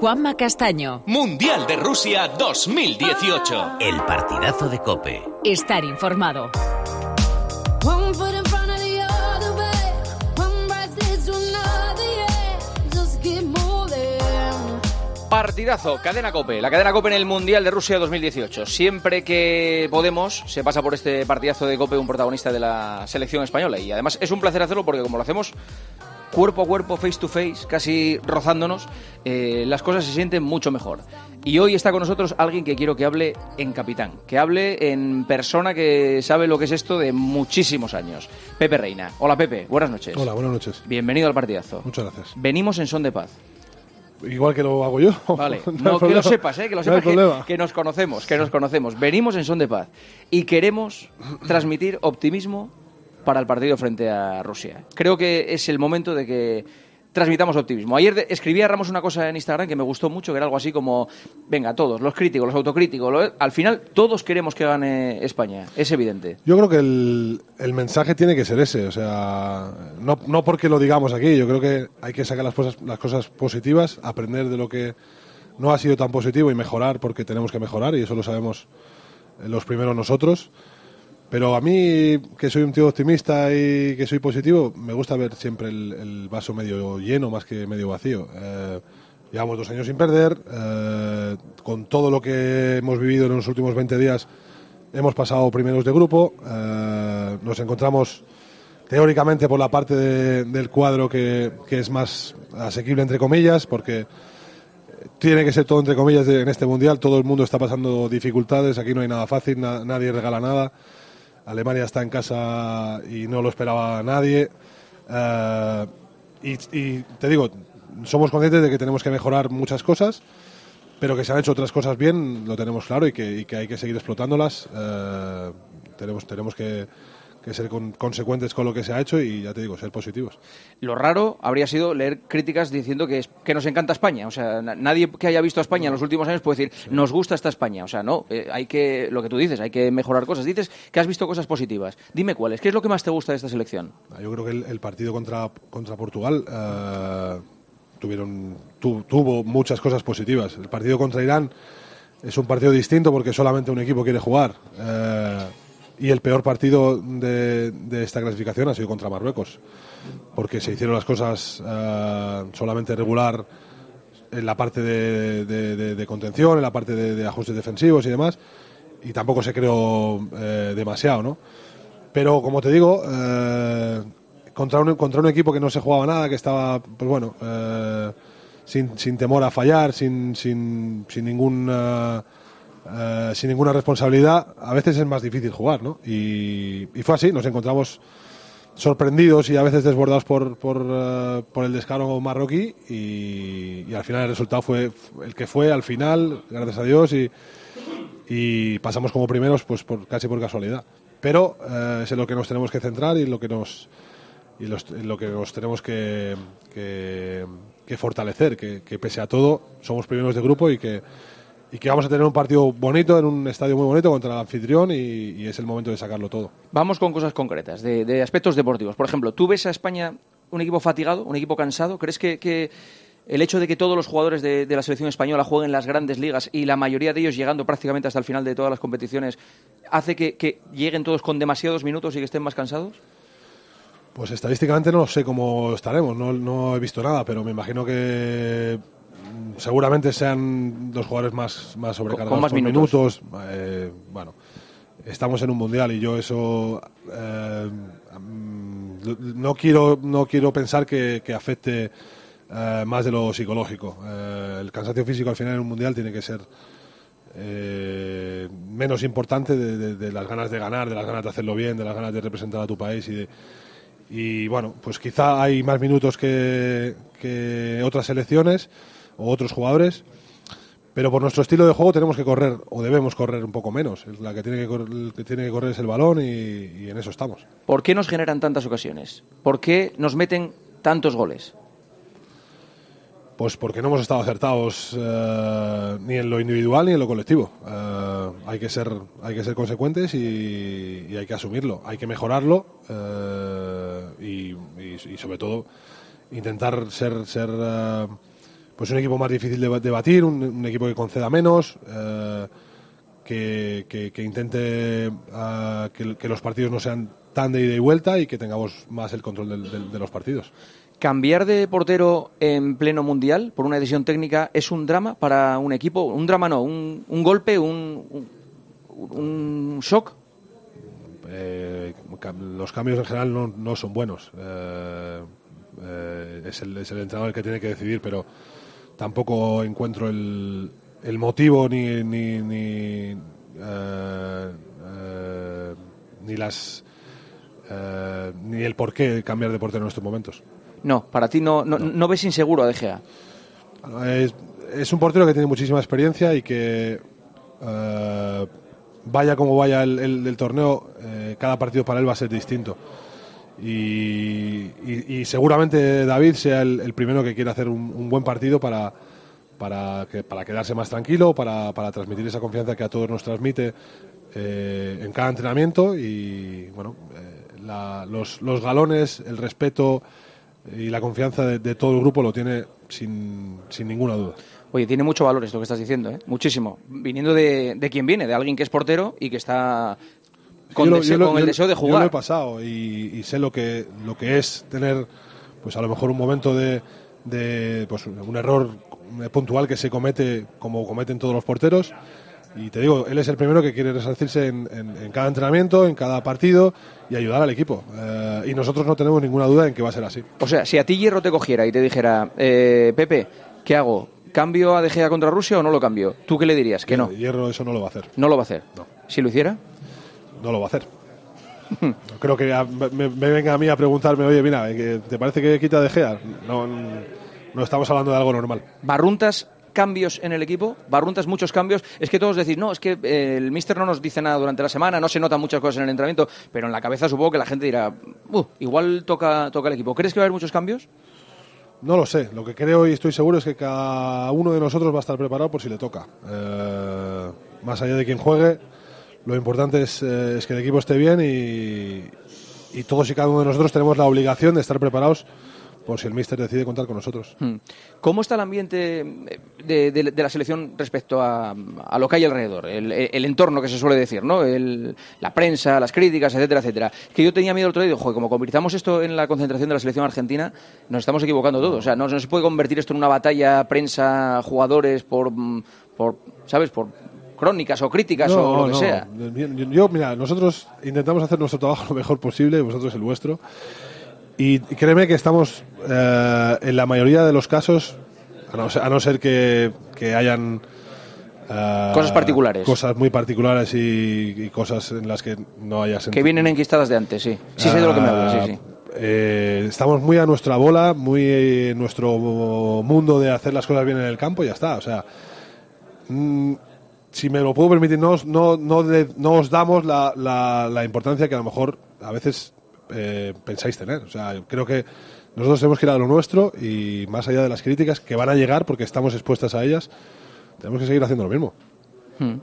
Juanma Castaño. Mundial de Rusia 2018. El partidazo de Cope. Estar informado. Partidazo, cadena Cope, la cadena Cope en el Mundial de Rusia 2018. Siempre que podemos, se pasa por este partidazo de Cope un protagonista de la selección española. Y además es un placer hacerlo porque como lo hacemos cuerpo a cuerpo, face to face, casi rozándonos, eh, las cosas se sienten mucho mejor. Y hoy está con nosotros alguien que quiero que hable en capitán, que hable en persona que sabe lo que es esto de muchísimos años. Pepe Reina. Hola Pepe, buenas noches. Hola, buenas noches. Bienvenido al partidazo. Muchas gracias. Venimos en son de paz. Igual que lo hago yo. Vale, No que lo sepas, ¿eh? que lo No hay sepas que, problema. que nos conocemos, que nos conocemos. Venimos en son de paz y queremos transmitir optimismo para el partido frente a Rusia. Creo que es el momento de que transmitamos optimismo. Ayer escribía Ramos una cosa en Instagram que me gustó mucho, que era algo así como, venga, todos, los críticos, los autocríticos, lo- al final todos queremos que gane España, es evidente. Yo creo que el, el mensaje tiene que ser ese, o sea, no, no porque lo digamos aquí, yo creo que hay que sacar las cosas, las cosas positivas, aprender de lo que no ha sido tan positivo y mejorar porque tenemos que mejorar y eso lo sabemos eh, los primeros nosotros. Pero a mí, que soy un tío optimista y que soy positivo, me gusta ver siempre el, vaso medio lleno más que medio vacío. Eh, llevamos dos años sin perder, eh, con todo lo que hemos vivido en los últimos 20 días, hemos pasado primeros de grupo, eh, nos encontramos teóricamente por la parte de- del cuadro que, que es más asequible, entre comillas, porque tiene que ser todo entre comillas en este mundial. Todo el mundo está pasando dificultades. Aquí no hay nada fácil, na- nadie regala nada. Alemania está en casa y no lo esperaba nadie. Eh, y, y te digo, somos conscientes de que tenemos que mejorar muchas cosas, pero que se han hecho otras cosas bien, lo tenemos claro y que, hay que seguir explotándolas. Eh, tenemos, tenemos que, que ser con- consecuentes con lo que se ha hecho y ya te digo, ser positivos. Lo raro habría sido leer críticas diciendo que, es- que nos encanta España. O sea, na- nadie que haya visto a España en los últimos años puede decir, nos gusta esta España. O sea, no, eh, hay que, lo que tú dices, hay que mejorar cosas. Dices que has visto cosas positivas. Dime cuáles. ¿Qué es lo que más te gusta de esta selección? Yo creo que el, el partido contra, contra Portugal eh, tuvieron, tu- tuvo muchas cosas positivas. El partido contra Irán es un partido distinto porque solamente un equipo quiere jugar. Eh, y el peor partido de, de esta clasificación ha sido contra Marruecos, porque se hicieron las cosas eh, solamente regular en la parte de, de- contención, en la parte de, ajustes defensivos y demás, y tampoco se creó eh, demasiado, ¿no? Pero como te digo, eh, contra, un, contra un equipo que no se jugaba nada, que estaba, pues bueno, eh, sin, sin temor a fallar, sin, sin, sin ninguna eh, sin ninguna responsabilidad, a veces es más difícil jugar, ¿no? Y, y fue así, nos encontramos sorprendidos y a veces desbordados por, por, eh, por el descaro marroquí y, y al final el resultado fue el que fue al final, gracias a Dios, y, y pasamos como primeros pues por, casi por casualidad. Pero eh, es en lo que nos tenemos que centrar y en lo que nos, y los- en lo que nos tenemos que, que, que fortalecer, que, que pese a todo somos primeros de grupo y que, y que vamos a tener un partido bonito en un estadio muy bonito contra el anfitrión y, y es el momento de sacarlo todo. Vamos con cosas concretas, de, de aspectos deportivos. Por ejemplo, ¿tú ves a España un equipo fatigado, un equipo cansado? ¿Crees que, que el hecho de que todos los jugadores de, de la selección española jueguen las grandes ligas y la mayoría de ellos llegando prácticamente hasta el final de todas las competiciones hace que, que lleguen todos con demasiados minutos y que estén más cansados? Pues estadísticamente no sé cómo estaremos, no, no he visto nada, pero me imagino que seguramente sean los jugadores más, más sobrecargados más por minutos. Eh, bueno, estamos en un mundial y yo eso eh, mm, no quiero no quiero pensar que, que afecte eh, más de lo psicológico. El cansancio físico al final en un mundial tiene que ser menos importante de, de- de las ganas de ganar, de las ganas de hacerlo bien, de las ganas de representar a tu país y de, y bueno, pues quizá hay más minutos que, que otras selecciones o otros jugadores, pero por nuestro estilo de juego tenemos que correr o debemos correr un poco menos. La que tiene que correr, el que tiene que correr es el balón y, y en eso estamos. ¿Por qué nos generan tantas ocasiones? ¿Por qué nos meten tantos goles? Pues porque no hemos estado acertados eh, ni en lo individual ni en lo colectivo. Eh, hay que ser hay que ser consecuentes y, y hay que asumirlo. Hay que mejorarlo eh, y, y- y sobre todo intentar ser ser eh, pues un equipo más difícil de, de batir, un, un equipo que conceda menos, eh, que, que- que intente ah, que, que los partidos no sean tan de ida y vuelta y que tengamos más el control del- del- de los partidos. ¿Cambiar de portero en pleno mundial por una decisión técnica es un drama para un equipo? Un drama no, un, un golpe, un, un, shock. Eh, los cambios en general no, no son buenos. Eh, eh, es, el, es el entrenador el que tiene que decidir, pero tampoco encuentro el, el motivo ni, ni, ni, eh, eh, ni las eh, ni el por qué cambiar de portero en estos momentos. No, para ti no, no, no ves inseguro a De Gea. Es, es un portero que tiene muchísima experiencia y que vaya como vaya el, el- el torneo, eh, cada partido para él va a ser distinto. Y, seguramente David sea el, primero que quiera hacer un, un buen partido para, para, que- para quedarse más tranquilo, para, para transmitir esa confianza que a todos nos transmite eh, en cada entrenamiento. Y bueno, eh, la- los, los galones, el respeto y la confianza de, de todo el grupo lo tiene sin, sin ninguna duda. Oye, tiene mucho valor esto que estás diciendo, ¿eh? muchísimo. Viniendo de, de quien viene, de alguien que es portero y que está con, Yo lo- deseo- yo lo- con el yo- deseo de Yo lo he jugar. pasado y, y sé lo que, lo que es tener, pues a lo mejor un momento de, de, pues un error puntual que se comete como cometen todos los porteros. Y te digo, él es el primero que quiere resarcirse en, en- en cada entrenamiento, en cada partido y ayudar al equipo. Eh, y nosotros no tenemos ninguna duda en que va a ser así. O sea, si a ti Hierro te cogiera y te dijera, eh, Pepe, ¿qué hago? ¿Cambio a De Gea contra Rusia o no lo cambio? ¿Tú qué le dirías? Que no, Hierro eso no lo va a hacer. no lo va a hacer. No. Si lo hiciera, no lo va a hacer. Creo que a- me, me venga a mí a preguntarme, oye, mira, ¿que ¿te parece que quita de Gea? No, no estamos hablando de algo normal. ¿barruntas cambios en el equipo? ¿Barruntas muchos cambios? Es que todos decís, no, es que eh, el mister no nos dice nada durante la semana, no se notan muchas cosas en el entrenamiento, pero en la cabeza supongo que la gente dirá, "Uh, igual toca, toca el equipo. ¿Crees que va a haber muchos cambios? No lo sé. Lo que creo y estoy seguro es que cada uno de nosotros va a estar preparado por si le toca. Eh, más allá de quien juegue, lo importante es, eh, es que el equipo esté bien y, todos y cada uno de nosotros tenemos la obligación de estar preparados por si el míster decide contar con nosotros. Hmm. ¿Cómo está el ambiente eh, de, la selección respecto a, lo que hay alrededor? El, entorno que se suele decir, ¿no? El- la prensa, las críticas, etcétera, etcétera. Que yo tenía miedo el otro día, joder, como convirtamos esto en la concentración de la selección argentina, nos estamos equivocando todos. O sea, no, no se puede convertir esto en una batalla prensa, jugadores, por, mm, por ¿sabes? Por crónicas o críticas o lo que no. sea. Yo, yo, mira, nosotros intentamos hacer nuestro trabajo lo mejor posible, vosotros el vuestro. Y créeme que estamos, eh, en la mayoría de los casos, a no ser, a no ser que, que hayan... eh, Cosas particulares. Cosas muy particulares y, y cosas en las que no haya sentido. Que vienen enquistadas de antes, sí. Sí sé de lo que me hablas, sí, sí. Eh, estamos muy a nuestra bola, muy en nuestro mundo de hacer las cosas bien en el campo y ya está. O sea, mm, si me lo puedo permitir, no, no, no, no os damos la, la- la importancia que a lo mejor a veces eh, pensáis tener. O sea, creo que nosotros tenemos que ir a lo nuestro y más allá de las críticas que van a llegar porque estamos expuestas a ellas, tenemos que seguir haciendo lo mismo. Hmm.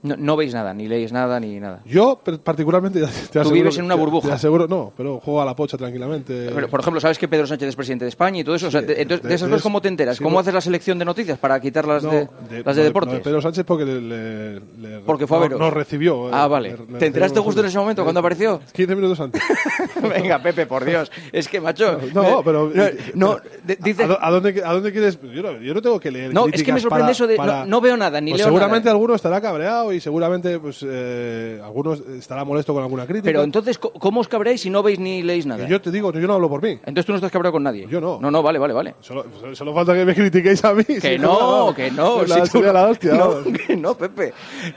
No, no veis nada, ni leéis nada, ni nada. Yo particularmente te te aseguro, vives en una burbuja. Te aseguro, no, pero juego a la pocha tranquilamente. Pero, por ejemplo, ¿sabes que Pedro Sánchez es presidente de España y todo eso? O sea, Sí, de, entonces, de- de esas cosas, ¿cómo te enteras? sí, ¿Cómo no. haces la selección de noticias para quitar las No, de, las de lo deportes? Pedro Sánchez porque le, le- le- Porque fue a no- veros. Recibió. Ah, eh, vale. le- le ¿Te enteraste justo en ese momento, cuando apareció? 15 minutos antes. Venga, Pepe, por Dios. Es que, macho... No, pero. No, no, de- ¿A- dices- ¿A, dó- a dónde, ¿A dónde quieres.? Yo no, yo no tengo que leer. No, es que me sorprende para- eso de- para- no- no veo nada, ni Pues leo Seguramente alguno estará cabreado y seguramente pues, eh, algunos estará molesto con alguna crítica. Pero entonces, ¿cómo os cabréis si no veis ni leéis nada? Yo te digo, yo no hablo por mí. Entonces tú no estás cabreado con nadie. Yo no. No, no, vale, vale, vale. Solo, solo falta que me critiquéis a mí. Que no, que no. La, si tú- la hostia, no, vamos. que no, Pepe.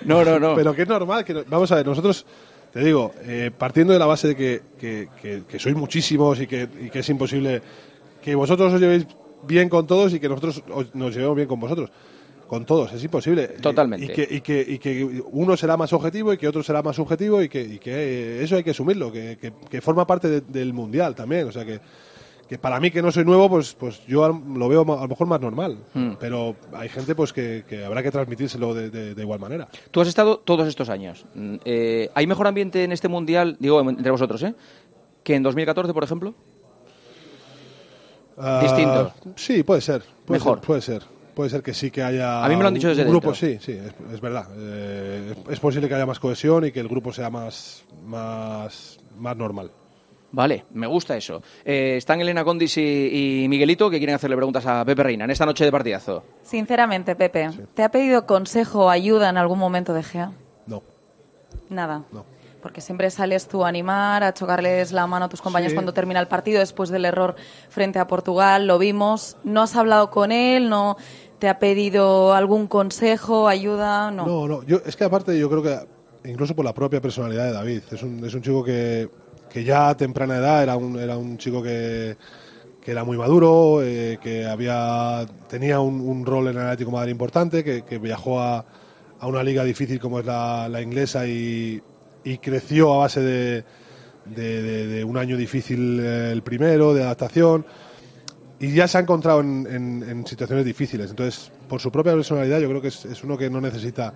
No, no, no. Pero que es normal. Que no- vamos a ver, nosotros, te digo, eh, partiendo de la base de que, que, que- que sois muchísimos y que, y que es imposible que vosotros os llevéis bien con todos y que nosotros os- nos llevemos bien con vosotros. Con todos, es imposible. Totalmente. Y que, y, que, y que uno será más objetivo y que otro será más subjetivo y que, y que eso hay que asumirlo, que, que- que forma parte de- del mundial también. O sea que, que para mí que no soy nuevo, pues, pues yo lo veo a lo mejor más normal. Hmm. Pero hay gente pues que, que habrá que transmitírselo de, de- de igual manera. Tú has estado todos estos años. Mm, eh, ¿Hay mejor ambiente en este mundial, digo, entre vosotros, eh? Que en 2014, por ejemplo. Ah, Distinto. Sí, puede ser. Puede Mejor. Ser, puede ser. Puede ser que sí que haya. A mí me lo han dicho un- desde un grupo, dentro. sí, sí, es, es verdad. Eh, es, es posible que haya más cohesión y que el grupo sea más, más, más normal. Vale, me gusta eso. Eh, están Elena Condis y, y Miguelito que quieren hacerle preguntas a Pepe Reina en esta noche de partidazo. Sinceramente, Pepe, ¿te ha pedido consejo o ayuda en algún momento de Gea? No, Nada. no. Porque siempre sales tú a animar, a chocarles la mano a tus compañeros Sí. cuando termina el partido después del error frente a Portugal. Lo vimos. ¿No has hablado con él? ¿No te ha pedido algún consejo, ayuda? No. No, no. Yo, es que aparte yo creo que incluso por la propia personalidad de David. Es un, es un chico que, que ya a temprana edad era un, era un chico que, que era muy maduro, eh, que había tenía un, un rol en el Atlético de Madrid importante, que, que viajó a, a una liga difícil como es la, la inglesa y, y creció a base de, de- un año difícil eh, el primero, de adaptación y ya se ha encontrado en, situaciones difíciles. Entonces, por su propia personalidad, yo creo que es, uno que no necesita.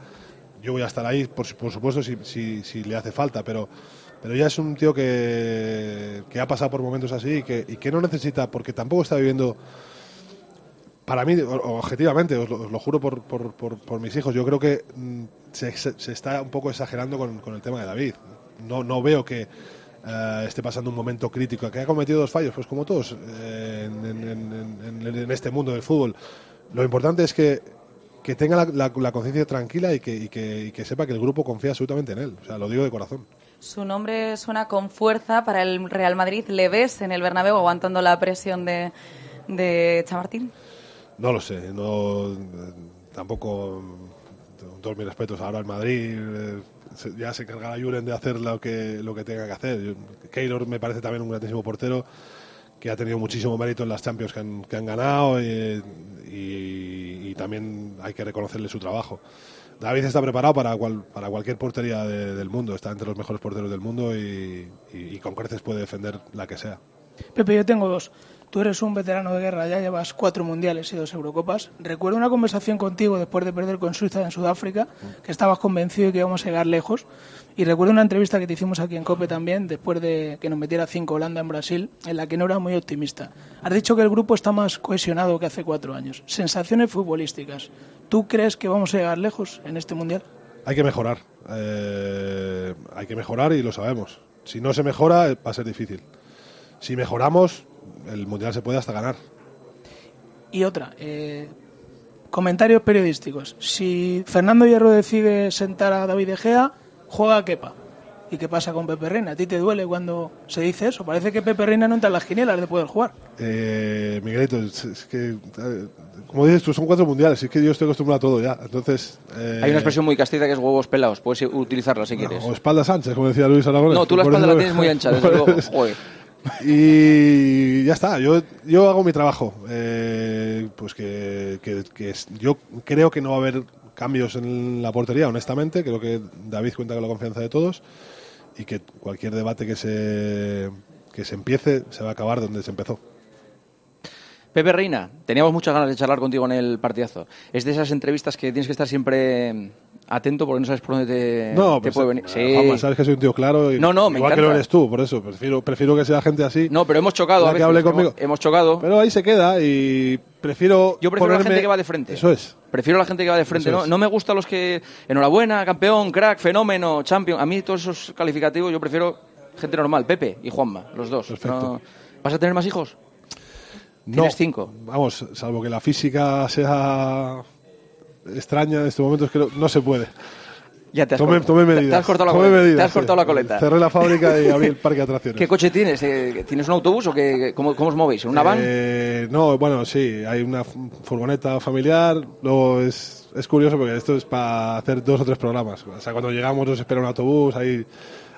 Yo voy a estar ahí, por, por supuesto, si, si- si le hace falta, pero, pero ya es un tío que, que ha pasado por momentos así y que, y que no necesita, porque tampoco está viviendo. Para mí, objetivamente, os lo, juro por, por- por- mis hijos, yo creo que mm, se, se- está un poco exagerando con, el tema de David. No, no veo que eh, esté pasando un momento crítico. ¿Que ha cometido dos fallos? Pues como todos eh, en, este mundo del fútbol. Lo importante es que, que tenga la, conciencia tranquila y que, y, que, y que sepa que el grupo confía absolutamente en él. O sea, lo digo de corazón. Su nombre suena con fuerza para el Real Madrid. ¿Le ves en el Bernabéu aguantando la presión de, de Chamartín? No lo sé, no eh, tampoco todos mis respetos ahora al Madrid eh, ya se encargará Julen de hacer lo que lo que tenga que hacer. Keylor me parece también un grandísimo portero que ha tenido muchísimo mérito en las Champions que han, que han ganado y, y- y también hay que reconocerle su trabajo. David está preparado para, cual- para cualquier portería de- del mundo, está entre los mejores porteros del mundo y- y con creces puede defender la que sea. Pepe, yo tengo dos. Tú eres un veterano de guerra, ya llevas cuatro mundiales y dos Eurocopas. Recuerdo una conversación contigo después de perder con Suiza en Sudáfrica, que estabas convencido de que íbamos a llegar lejos. Y recuerdo una entrevista que te hicimos aquí en COPE también, después de que nos metiera cinco Holanda en Brasil, en la que no era muy optimista. Has dicho que el grupo está más cohesionado que hace cuatro años. Sensaciones futbolísticas. ¿Tú crees que vamos a llegar lejos en este mundial? Hay que mejorar. eh, hay que mejorar y lo sabemos. Si no se mejora, va a ser difícil. Si mejoramos, el mundial se puede hasta ganar. Y otra, eh, comentarios periodísticos. Si Fernando Hierro decide sentar a David De Gea, juega a Kepa. ¿Y qué pasa con Pepe Reina? ¿A ti te duele cuando se dice eso? Parece que Pepe Reina no entra en las quinielas de poder jugar. Eh, Miguelito, es, que, como dices tú, son cuatro mundiales. Es que yo estoy acostumbrado a todo ya. Entonces. eh, Hay una expresión muy castiza que es huevos pelados. Puedes utilizarla si quieres. O espaldas anchas, como decía Luis Aragonés. No, tú la espalda la tienes muy ancha, desde luego. Joder. Y ya está, yo, yo hago mi trabajo. Eh, pues que, que- que yo creo que no va a haber cambios en la portería, honestamente. Creo que David cuenta con la confianza de todos y que cualquier debate que se, que se empiece se va a acabar donde se empezó. Pepe Reina, teníamos muchas ganas de charlar contigo en el partidazo. Es de esas entrevistas que tienes que estar siempre atento porque no sabes por dónde te, No, te pues, puede venir. eh, Sí. Juanma, sabes que soy un tío claro. Y No, no, me igual que encanta. lo eres tú, por eso. Prefiero, prefiero que sea gente así. No, pero hemos chocado a que veces. hable Hemos- conmigo. Hemos, chocado. Pero ahí se queda y prefiero. Yo prefiero a la ponerme- gente que va de frente. Eso es. Prefiero la gente que va de frente. No, no me gusta los que. Enhorabuena, campeón, crack, fenómeno, champion. A mí todos esos calificativos yo prefiero gente normal. Pepe y Juanma, los dos. Perfecto. No- ¿Vas a tener más hijos? No, Tienes cinco. Vamos, salvo que la física sea extraña en estos momentos, creo no se puede. Ya te has, Tomé, cortado. tomé Te- medidas. Te has cortado la tomé coleta. medidas, te has sí. cortado la coleta. Cerré la fábrica y abrí el parque de atracciones. ¿Qué coche tienes? Eh, ¿Tienes un autobús o qué, cómo, cómo os movéis? ¿En una van? Eh, no, bueno, sí, hay una furgoneta familiar. Luego es, es curioso porque esto es para hacer dos o tres programas. O sea, cuando llegamos nos espera un autobús. Hay,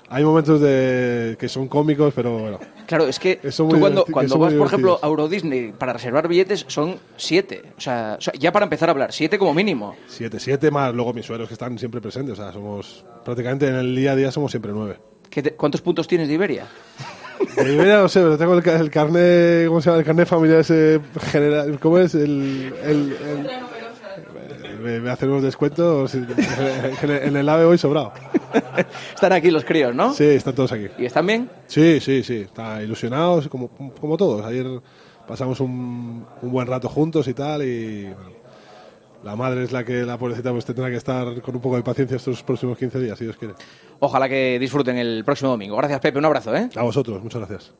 hay momentos de, que son cómicos, pero bueno. Claro, es que tú cuando, que cuando vas, por ejemplo, a Euro Disney para reservar billetes son siete. O sea, o sea, ya para empezar a hablar, siete como mínimo. Siete, siete más luego mis sueros que están siempre presentes. O sea, somos prácticamente en el día a día somos siempre nueve. ¿Qué te- ¿Cuántos puntos tienes de Iberia? De Iberia no sé, pero tengo el, ca- el carnet, ¿cómo se llama? El carnet familiar ese general, ¿cómo es? El, el, el- me, me hacen unos descuentos en el, en el AVE hoy sobrado. Están aquí los críos, ¿no? Sí, están todos aquí. ¿Y están bien? Sí, sí, sí, están ilusionados como, como todos. Ayer pasamos un, un buen rato juntos y tal. Y bueno, la madre es la que la pobrecita pues tendrá que estar con un poco de paciencia estos próximos 15 días, si Dios quiere. Ojalá que disfruten el próximo domingo. Gracias, Pepe. Un abrazo, ¿eh? A vosotros, muchas gracias.